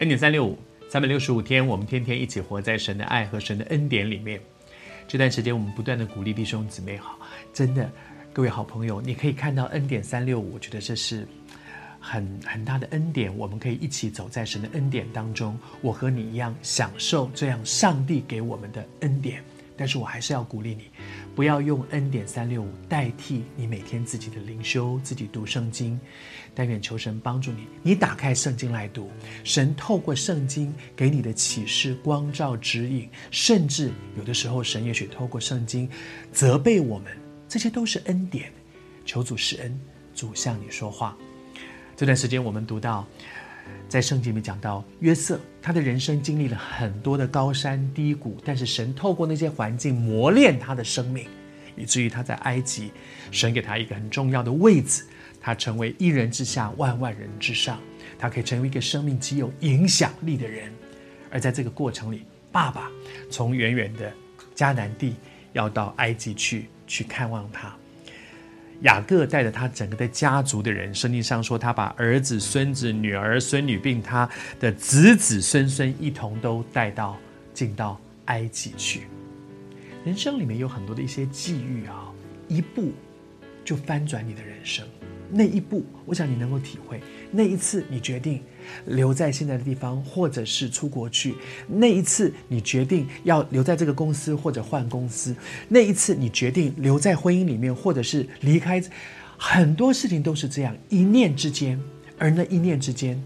恩典三六五，三百六十五天，我们天天一起活在神的爱和神的恩典里面。这段时间，我们不断的鼓励弟兄姊妹，好，真的，各位好朋友，你可以看到恩典三六五，我觉得这是很很大的恩典，我们可以一起走在神的恩典当中。我和你一样享受这样上帝给我们的恩典，但是我还是要鼓励你。不要用恩典三六五代替你每天自己的灵修，自己读圣经。但愿求神帮助你，你打开圣经来读，神透过圣经给你的启示、光照、指引，甚至有的时候神也许透过圣经责备我们，这些都是恩典。求主施恩，主向你说话。这段时间我们读到。在圣经里面讲到约瑟，他的人生经历了很多的高山低谷，但是神透过那些环境磨练他的生命，以至于他在埃及，神给他一个很重要的位置，他成为一人之下，万万人之上，他可以成为一个生命极有影响力的人。而在这个过程里，爸爸从远远的迦南地要到埃及去去看望他。雅各带着他整个的家族的人，圣经上说，他把儿子、孙子、女儿、孙女，并他的子子孙孙一同都带到进到埃及去。人生里面有很多的一些际遇啊，一步就翻转你的人生。那一步，我想你能够体会。那一次，你决定留在现在的地方，或者是出国去；那一次，你决定要留在这个公司，或者换公司；那一次，你决定留在婚姻里面，或者是离开。很多事情都是这样，一念之间，而那一念之间，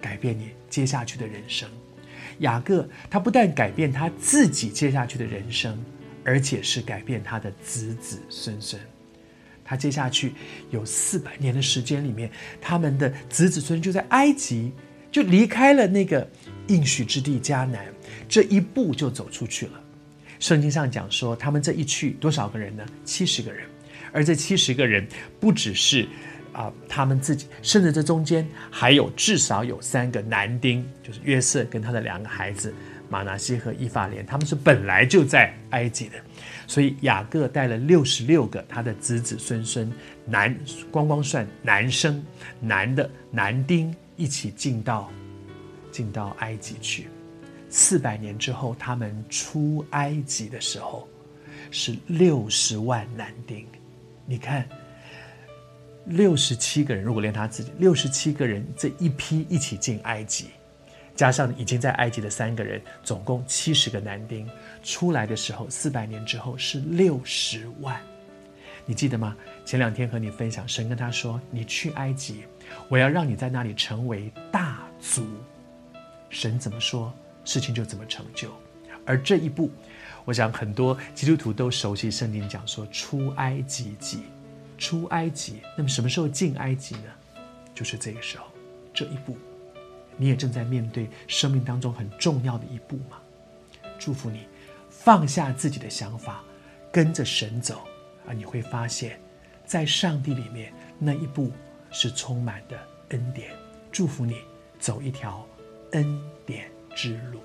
改变你接下去的人生。雅各他不但改变他自己接下去的人生，而且是改变他的子子孙孙。他接下去有四百年的时间里面，他们的子子孙就在埃及，就离开了那个应许之地迦南，这一步就走出去了。圣经上讲说，他们这一去多少个人呢？七十个人，而这七十个人不只是啊、他们自己，甚至这中间还有至少有三个男丁，就是约瑟跟他的两个孩子。马拿西和以法莲，他们是本来就在埃及的，所以雅各带了六十六个他的子子孙孙，男光光算男生，男的男丁一起进到进到埃及去。四百年之后，他们出埃及的时候是六十万男丁。你看，六十七个人，如果连他自己六十七个人这一批一起进埃及。加上已经在埃及的三个人，总共七十个男丁，出来的时候，四百年之后是六十万。你记得吗？前两天和你分享，神跟他说：“你去埃及，我要让你在那里成为大族。”神怎么说，事情就怎么成就。而这一步，我想很多基督徒都熟悉圣经讲说：“出埃及记，出埃及。”那么什么时候进埃及呢？就是这个时候，这一步。你也正在面对生命当中很重要的一步吗？祝福你，放下自己的想法，跟着神走，啊你会发现，在上帝里面那一步是充满的恩典。祝福你走一条恩典之路。